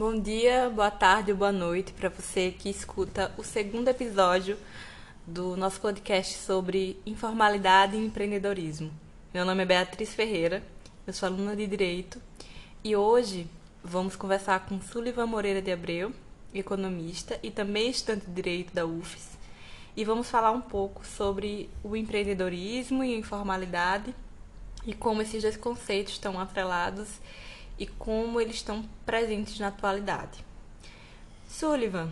Bom dia, boa tarde ou boa noite para você que escuta o segundo episódio do nosso podcast sobre informalidade e empreendedorismo. Meu nome é Beatriz Ferreira, eu sou aluna de Direito e hoje vamos conversar com Sullivan Moreira de Abreu, economista e também estudante de Direito da UFES, e vamos falar um pouco sobre o empreendedorismo e a informalidade e como esses dois conceitos estão atrelados e como eles estão presentes na atualidade. Sullivan,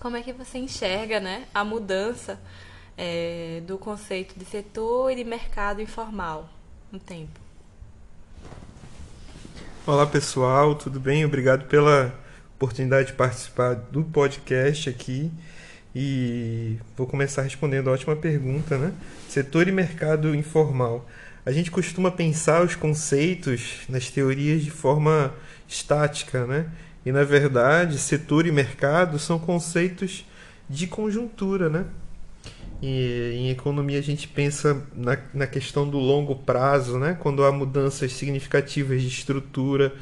como é que você enxerga né, a mudança é, do conceito de setor e de mercado informal no tempo? Olá pessoal, tudo bem? Obrigado pela oportunidade de participar do podcast aqui. E vou começar respondendo a ótima pergunta, né? Setor e mercado informal. A gente costuma pensar os conceitos nas teorias de forma estática, né? E na verdade, setor e mercado são conceitos de conjuntura, né? E em economia a gente pensa na, na questão do longo prazo, né? Quando há mudanças significativas de estrutura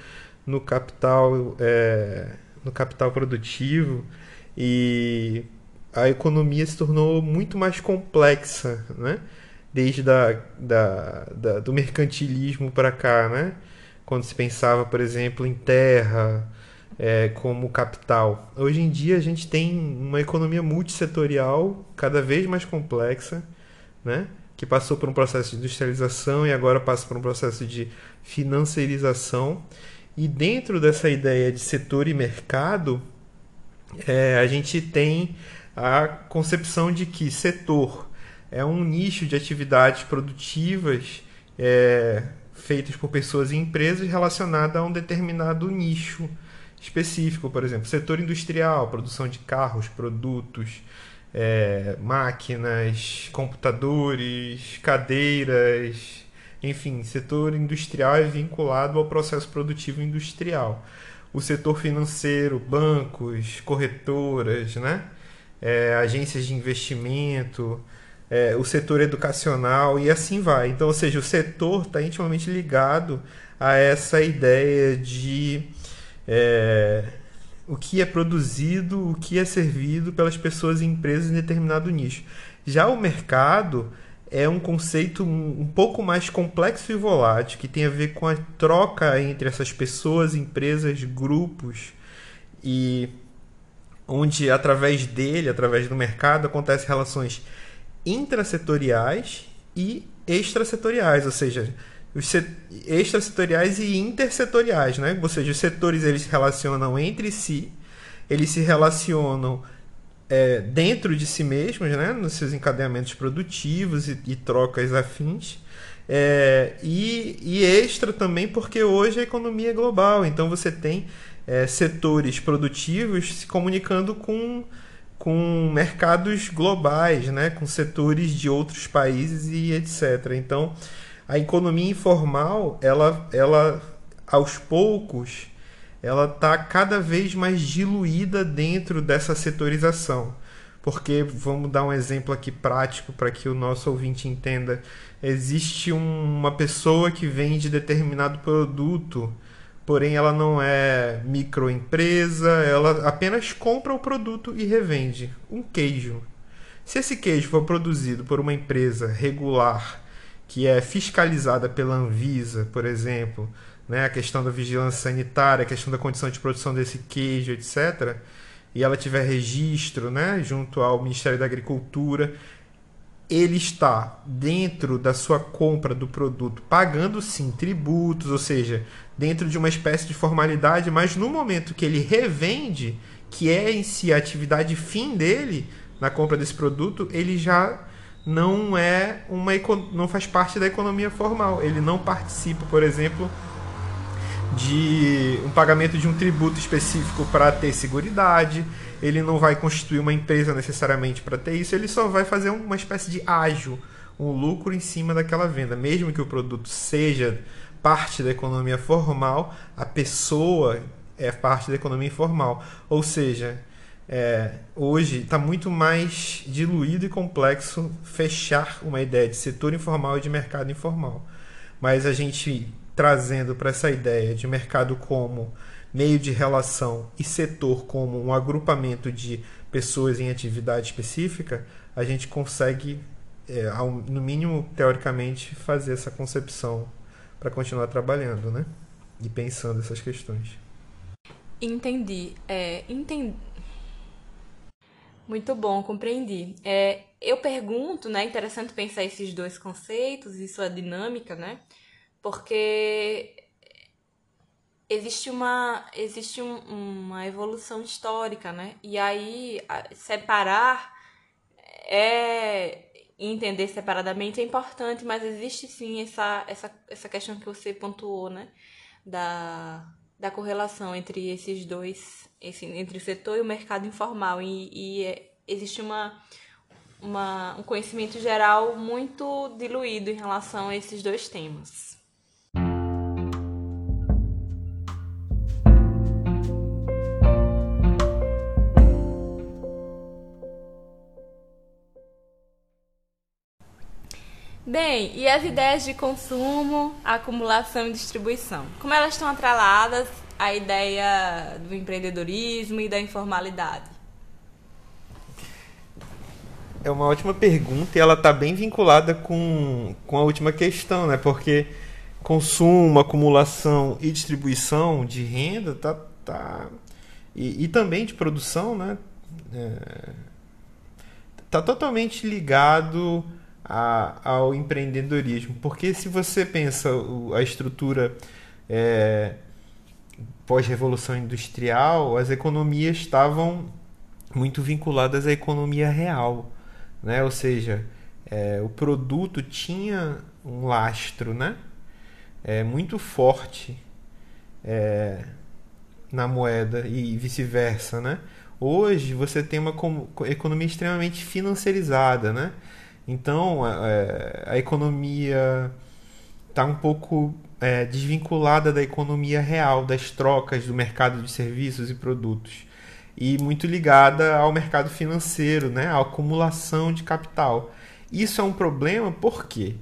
no capital, é, no capital produtivo e a economia se tornou muito mais complexa, né? Desde da, da, da do mercantilismo para cá, né? Quando se pensava, por exemplo, em terra é, como capital. Hoje em dia a gente tem uma economia multissetorial cada vez mais complexa, né? Que passou por um processo de industrialização e agora passa por um processo de financiarização. E dentro dessa ideia de setor e mercado, é, a gente tem a concepção de que setor é um nicho de atividades produtivas é, feitas por pessoas e empresas relacionada a um determinado nicho específico, por exemplo, setor industrial, produção de carros, produtos, é, máquinas, computadores, cadeiras, enfim, setor industrial é vinculado ao processo produtivo industrial. O setor financeiro, bancos, corretoras, né? é, agências de investimento, é, o setor educacional e assim vai. Então, ou seja, o setor está intimamente ligado a essa ideia de é, o que é produzido, o que é servido pelas pessoas e empresas em determinado nicho. Já o mercado é um conceito um pouco mais complexo e volátil, que tem a ver com a troca entre essas pessoas, empresas, grupos e onde através dele, através do mercado, acontecem relações intrasetoriais e extrasetoriais, ou seja, os extrasetoriais e intersetoriais, né? Ou seja, os setores eles se relacionam entre si, eles se relacionam é, dentro de si mesmos, né? Nos seus encadeamentos produtivos e, e trocas afins. É, e, e extra também porque hoje a economia é global, então você tem é, setores produtivos se comunicando com, com mercados globais, né? com setores de outros países e etc. Então, a economia informal, ela, ela aos poucos, ela está cada vez mais diluída dentro dessa setorização. Porque, vamos dar um exemplo aqui prático para que o nosso ouvinte entenda: existe um, uma pessoa que vende determinado produto porém ela não é microempresa, ela apenas compra o produto e revende. Um queijo. Se esse queijo for produzido por uma empresa regular, que é fiscalizada pela Anvisa, por exemplo, né, a questão da vigilância sanitária, a questão da condição de produção desse queijo, etc., e ela tiver registro né, junto ao Ministério da Agricultura, ele está dentro da sua compra do produto pagando sim tributos, ou seja, dentro de uma espécie de formalidade, mas no momento que ele revende, que é em si a atividade fim dele na compra desse produto, ele já não é uma não faz parte da economia formal. Ele não participa, por exemplo, de um pagamento de um tributo específico para ter seguridade ele não vai constituir uma empresa necessariamente para ter isso, ele só vai fazer uma espécie de ágio, um lucro em cima daquela venda. Mesmo que o produto seja parte da economia formal, a pessoa é parte da economia informal. Ou seja, é, hoje está muito mais diluído e complexo fechar uma ideia de setor informal e de mercado informal. Mas a gente trazendo para essa ideia de mercado como meio de relação e setor como um agrupamento de pessoas em atividade específica, a gente consegue, é, no mínimo teoricamente, fazer essa concepção para continuar trabalhando, né? E pensando essas questões. Entendi. É, entendi. Muito bom, compreendi. É, eu pergunto, né? Interessante pensar esses dois conceitos e sua dinâmica, né? Porque existe uma existe um, uma evolução histórica, né? E aí separar é entender separadamente é importante, mas existe sim essa essa essa questão que você pontuou, né? Da da correlação entre esses dois, esse, entre o setor e o mercado informal e, e é, existe uma uma, um conhecimento geral muito diluído em relação a esses dois temas. Bem, e as ideias de consumo, acumulação e distribuição? Como elas estão atreladas à ideia do empreendedorismo e da informalidade? É uma ótima pergunta e ela está bem vinculada com, com a última questão, né? Porque consumo, acumulação e distribuição de renda tá, tá e, e também de produção, né? É, tá totalmente ligado a, ao empreendedorismo. Porque se você pensa a estrutura é, pós-revolução industrial, as economias estavam muito vinculadas à economia real. Né? Ou seja, é, o produto tinha um lastro né? é, muito forte é, na moeda e vice-versa. Né? Hoje você tem uma economia extremamente financiarizada, né? Então, é, a economia está um pouco é, desvinculada da economia real, das trocas do mercado de serviços e produtos. E muito ligada ao mercado financeiro, né? à acumulação de capital. Isso é um problema por quê?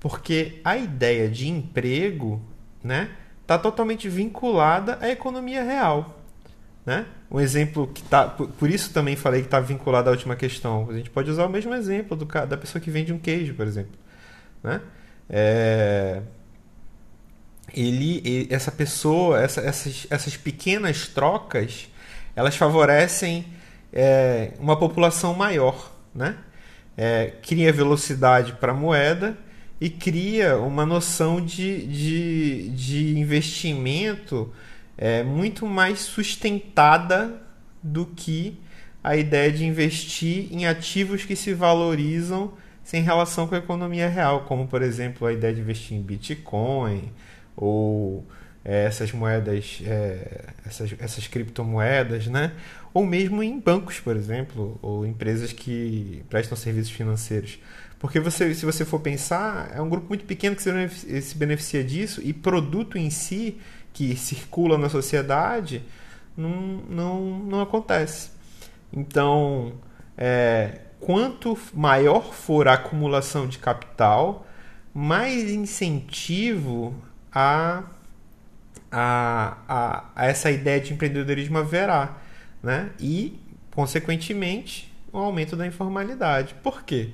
Porque a ideia de emprego está né, tá totalmente vinculada à economia real. Né? Um exemplo que tá. Por isso também falei que está vinculado à última questão. A gente pode usar o mesmo exemplo do, da pessoa que vende um queijo, por exemplo. Né? É, ele, essa pessoa, essa, essas, essas pequenas trocas, elas favorecem é, uma população maior. Né? É, cria velocidade para a moeda e cria uma noção de, de, de investimento é muito mais sustentada do que a ideia de investir em ativos que se valorizam sem relação com a economia real, como por exemplo a ideia de investir em Bitcoin ou é, essas moedas, é, essas, essas criptomoedas, né? ou mesmo em bancos, por exemplo, ou empresas que prestam serviços financeiros. Porque você, se você for pensar, é um grupo muito pequeno que se beneficia disso e produto em si que circula na sociedade não, não, não acontece. Então, é, quanto maior for a acumulação de capital, mais incentivo a, a, a, a essa ideia de empreendedorismo haverá. Né? E, consequentemente, o um aumento da informalidade. Por quê?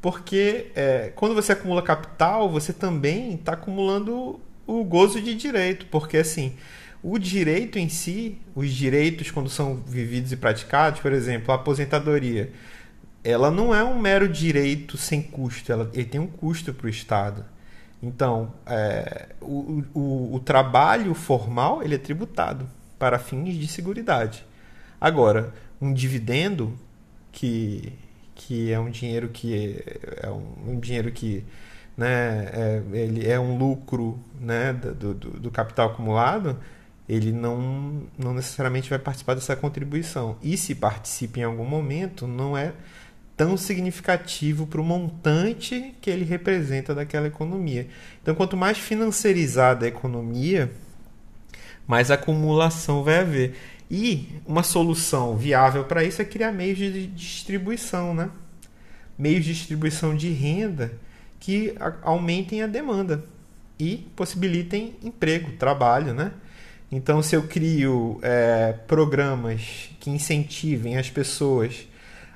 Porque é, quando você acumula capital, você também está acumulando o gozo de direito, porque assim, o direito em si, os direitos quando são vividos e praticados, por exemplo, a aposentadoria, ela não é um mero direito sem custo, ela, ele tem um custo para o Estado. Então, é, o, o, o, trabalho formal ele é tributado para fins de seguridade. Agora, um dividendo que, que é um dinheiro que é, é um, um dinheiro que né, é, ele é um lucro né, do, do, do, capital acumulado, ele não, não necessariamente vai participar dessa contribuição. E se participa em algum momento, não é tão significativo para o montante que ele representa daquela economia. Então, quanto mais financiarizada a economia, mais acumulação vai haver. E uma solução viável para isso é criar meios de distribuição, né? Meios de distribuição de renda que aumentem a demanda e possibilitem emprego, trabalho, né? Então, se eu crio é, programas que incentivem as pessoas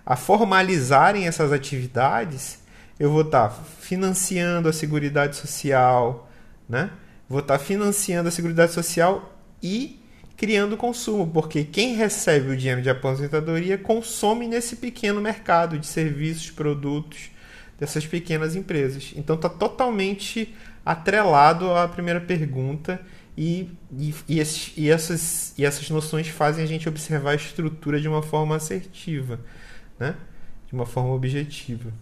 a formalizarem essas atividades, eu vou estar tá financiando a Seguridade Social, né? vou estar tá financiando a Seguridade Social e criando consumo, porque quem recebe o dinheiro de aposentadoria consome nesse pequeno mercado de serviços, produtos dessas pequenas empresas. Então está totalmente atrelado à primeira pergunta e, e, e, e, essas, e essas noções fazem a gente observar a estrutura de uma forma assertiva, né? de uma forma objetiva.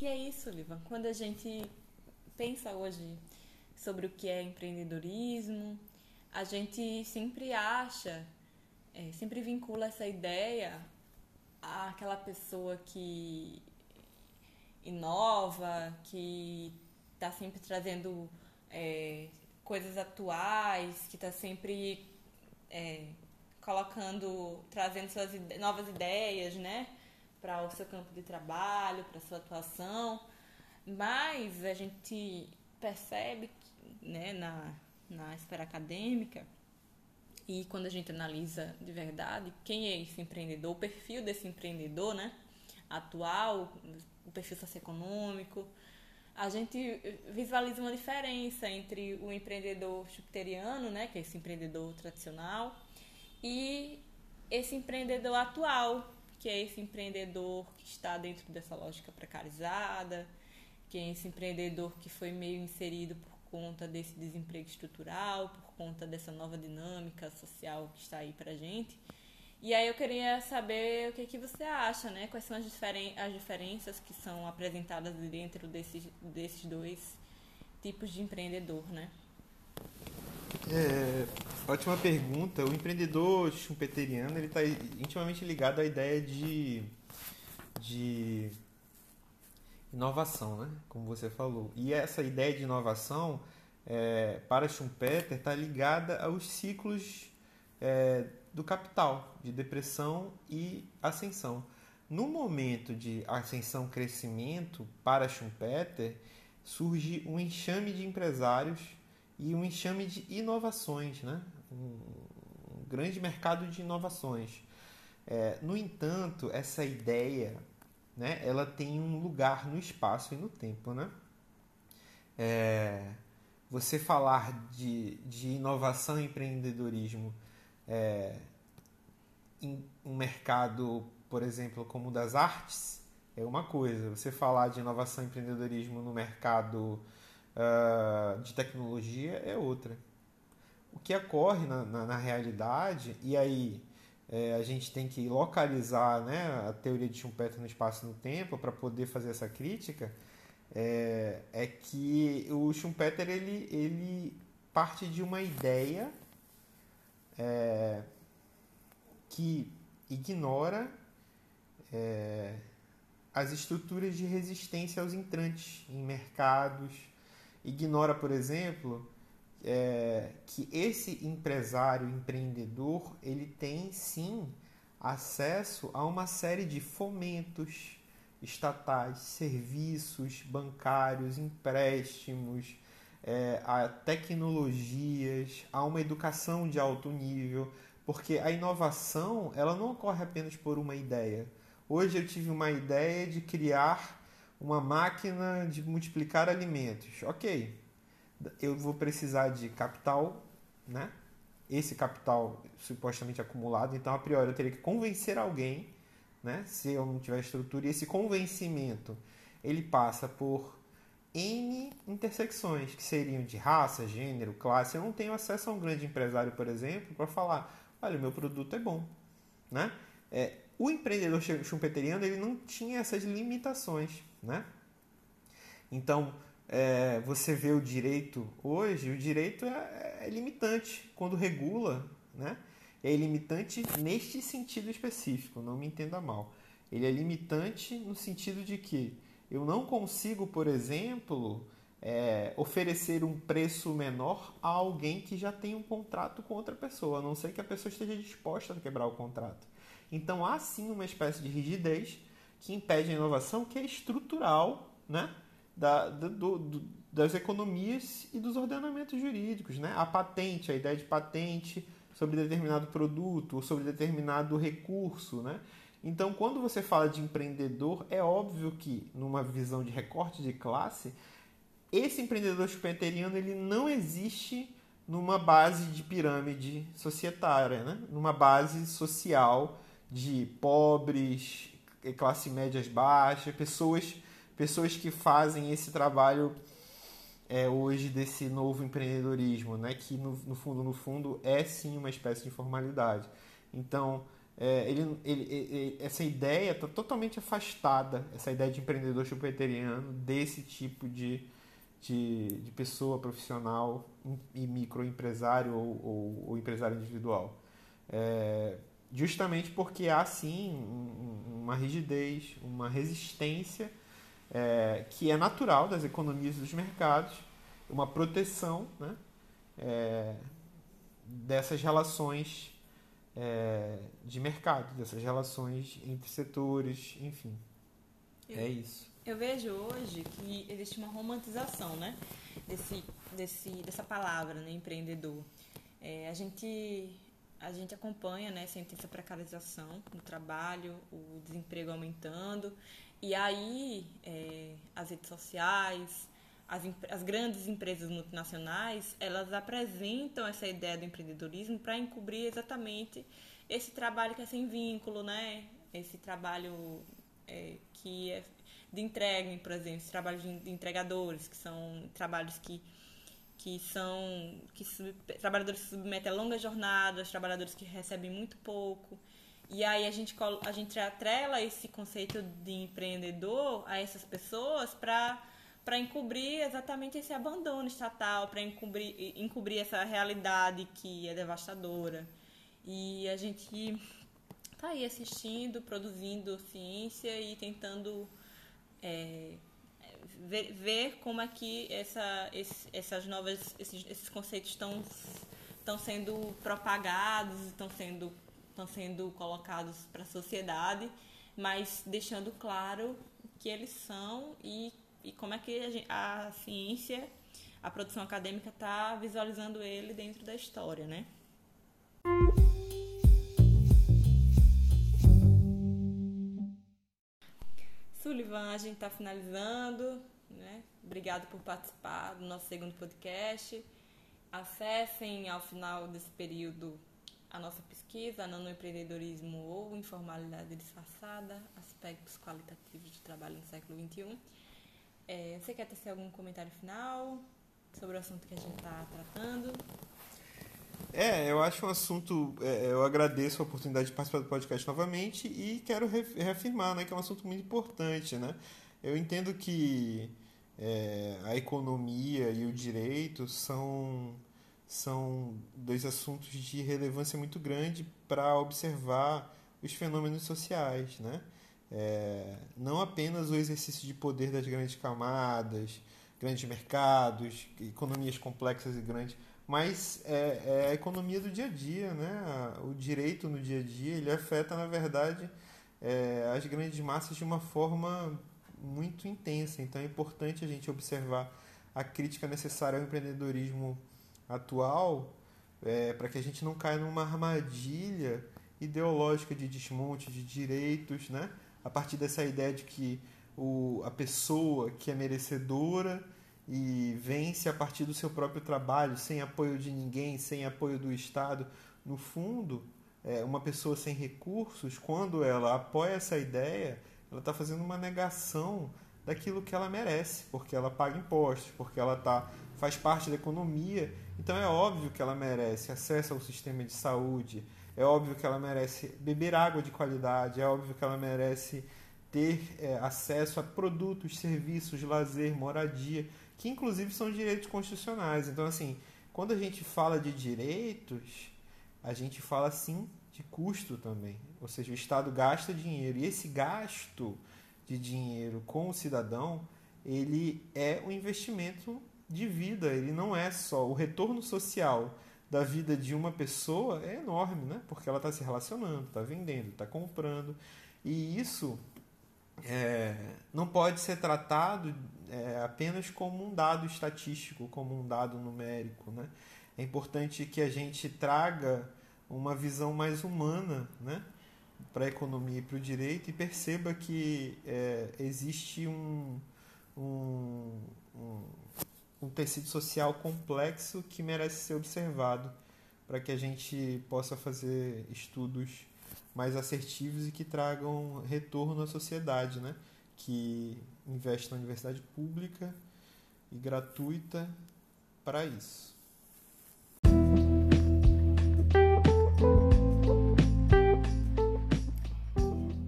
E é isso, Liva. Quando a gente pensa hoje sobre o que é empreendedorismo, a gente sempre acha, é, sempre vincula essa ideia àquela pessoa que inova, que está sempre trazendo é, coisas atuais, que está sempre é, colocando, trazendo suas ide novas ideias, né? Para o seu campo de trabalho, para sua atuação. Mas a gente percebe, né, na, na esfera acadêmica, e quando a gente analisa de verdade quem é esse empreendedor, o perfil desse empreendedor, né, atual, o perfil socioeconômico, a gente visualiza uma diferença entre o empreendedor jupiteriano, né, que é esse empreendedor tradicional, e esse empreendedor atual, que é esse empreendedor que está dentro dessa lógica precarizada, que é esse empreendedor que foi meio inserido por conta desse desemprego estrutural, por conta dessa nova dinâmica social que está aí pra gente. E aí eu queria saber o que, que você acha, né? Quais são as, diferen as diferenças que são apresentadas dentro desses, desses dois tipos de empreendedor, né? É, ótima pergunta. O empreendedor schumpeteriano ele está intimamente ligado à ideia de, de inovação, né? Como você falou. E essa ideia de inovação é, para Schumpeter está ligada aos ciclos é, do capital, de depressão e ascensão. No momento de ascensão crescimento para Schumpeter, surge um enxame de empresários e um enxame de inovações, né? um, um grande mercado de inovações. É, no entanto, essa ideia né, ela tem um lugar no espaço e no tempo. Né? É, você falar de, de inovação e empreendedorismo é, em um mercado, por exemplo, como o das artes, é uma coisa. Você falar de inovação e empreendedorismo no mercado uh, de tecnologia é outra. O que ocorre na, na, na realidade, e aí é, a gente tem que localizar né, a teoria de Schumpeter no espaço e no tempo para poder fazer essa crítica, é, é que o Schumpeter ele, ele parte de uma ideia é, que ignora é, as estruturas de resistência aos entrantes em mercados, ignora, por exemplo, é, que esse empresário, empreendedor, ele tem sim acesso a uma série de fomentos estatais, serviços bancários, empréstimos, é, a tecnologias, a uma educação de alto nível, porque a inovação ela não ocorre apenas por uma ideia. Hoje eu tive uma ideia de criar uma máquina de multiplicar alimentos. Ok, eu vou precisar de capital, né? Esse capital supostamente acumulado, então a priori eu teria que convencer alguém, né? Se eu não tiver estrutura, e esse convencimento ele passa por N intersecções, que seriam de raça, gênero, classe. Eu não tenho acesso a um grande empresário, por exemplo, para falar, olha, meu produto é bom. Né? É, o empreendedor schumpeteriano ele não tinha essas limitações. Né? Então, é, você vê o direito hoje, o direito é, é limitante quando regula, né? É limitante neste sentido específico, não me entenda mal. Ele é limitante no sentido de que eu não consigo, por exemplo, é, oferecer um preço menor a alguém que já tem um contrato com outra pessoa, a não ser que a pessoa esteja disposta a quebrar o contrato. Então há sim uma espécie de rigidez que impede a inovação, que é estrutural, né? Da, do, do, das economias e dos ordenamentos jurídicos, né? A patente, a ideia de patente sobre determinado produto ou sobre determinado recurso, né? Então, quando você fala de empreendedor, é óbvio que, numa visão de recorte de classe, esse empreendedor chupeteriano ele não existe numa base de pirâmide societária, né? numa base social de pobres, classe médias baixas, pessoas, pessoas que fazem esse trabalho é, hoje desse novo empreendedorismo, né? que no, no fundo, no fundo, é sim uma espécie de informalidade. Então, é, ele, ele, ele, essa ideia está totalmente afastada, essa ideia de empreendedor chupeteriano, desse tipo de, de, de pessoa profissional e microempresário ou, ou, ou empresário individual. É, justamente porque há sim uma rigidez, uma resistência é, que é natural das economias dos mercados, uma proteção né, é, dessas relações é, de mercado, dessas relações entre setores, enfim. Eu, é isso. Eu vejo hoje que existe uma romantização né, desse, desse, dessa palavra, né, empreendedor. É, a, gente, a gente acompanha né, essa intensa precarização do trabalho, o desemprego aumentando, e aí é, as redes sociais, as, as grandes empresas multinacionais, elas apresentam essa ideia do empreendedorismo para encobrir exatamente esse trabalho que é sem vínculo, né? Esse trabalho é, que é de entrega, por exemplo, esse trabalho de entregadores, que são trabalhos que que são que sub, trabalhadores que submetem a longas jornadas, trabalhadores que recebem muito pouco. E aí a gente a gente atrela esse conceito de empreendedor a essas pessoas para para encobrir exatamente esse abandono estatal, para encobrir, encobrir essa realidade que é devastadora. E a gente está aí assistindo, produzindo ciência e tentando é, ver, ver, como é que essa, esse, essas novas, esses, esses conceitos estão estão sendo propagados, estão sendo, estão sendo colocados para a sociedade, mas deixando claro que eles são e e como é que a, a ciência, a produção acadêmica está visualizando ele dentro da história, né? Sullivan, a gente está finalizando, né? Obrigado por participar do nosso segundo podcast. Acessem ao final desse período a nossa pesquisa, nanoempreendedorismo ou informalidade disfarçada, aspectos qualitativos de trabalho no século XXI. É, você quer ter algum comentário final sobre o assunto que a gente está tratando? É, eu acho um assunto. É, eu agradeço a oportunidade de participar do podcast novamente e quero reafirmar né, que é um assunto muito importante. Né? Eu entendo que é, a economia e o direito são, são dois assuntos de relevância muito grande para observar os fenômenos sociais. Né? É, não apenas o exercício de poder das grandes camadas, grandes mercados, economias complexas e grandes, mas é, é, a economia do dia a dia, né? O direito no dia a dia ele afeta na verdade é, as grandes massas de uma forma muito intensa. Então é importante a gente observar a crítica necessária ao empreendedorismo atual é, para que a gente não caia numa armadilha ideológica de desmonte de direitos, né? a partir dessa ideia de que o, a pessoa que é merecedora e vence a partir do seu próprio trabalho, sem apoio de ninguém, sem apoio do Estado. No fundo, é, uma pessoa sem recursos, quando ela apoia essa ideia, ela está fazendo uma negação daquilo que ela merece, porque ela paga impostos, porque ela tá, faz parte da economia. Então é óbvio que ela merece acesso ao sistema de saúde, é óbvio que ela merece beber água de qualidade, é óbvio que ela merece ter é, acesso a produtos, serviços, lazer, moradia, que inclusive são direitos constitucionais. Então, assim, quando a gente fala de direitos, a gente fala sim de custo também. Ou seja, o Estado gasta dinheiro e esse gasto de dinheiro com o cidadão, ele é um investimento de vida, ele não é só o retorno social da vida de uma pessoa é enorme, né? Porque ela está se relacionando, está vendendo, está comprando. E isso é, não pode ser tratado é, apenas como um dado estatístico, como um dado numérico. Né? É importante que a gente traga uma visão mais humana né? para a economia e para o direito e perceba que é, existe um, um, um, um tecido social complexo que merece ser observado para que a gente possa fazer estudos mais assertivos e que tragam retorno à sociedade, né? Que investe na universidade pública e gratuita para isso.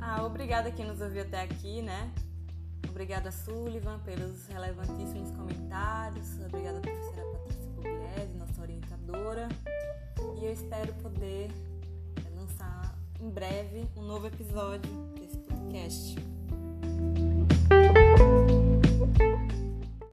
Ah, obrigada quem nos ouviu até aqui, né? Obrigada, Sullivan, pelos relevantíssimos comentários. Obrigada, professora Patrícia Pugliese, nossa orientadora. E eu espero poder lançar em breve um novo episódio desse podcast.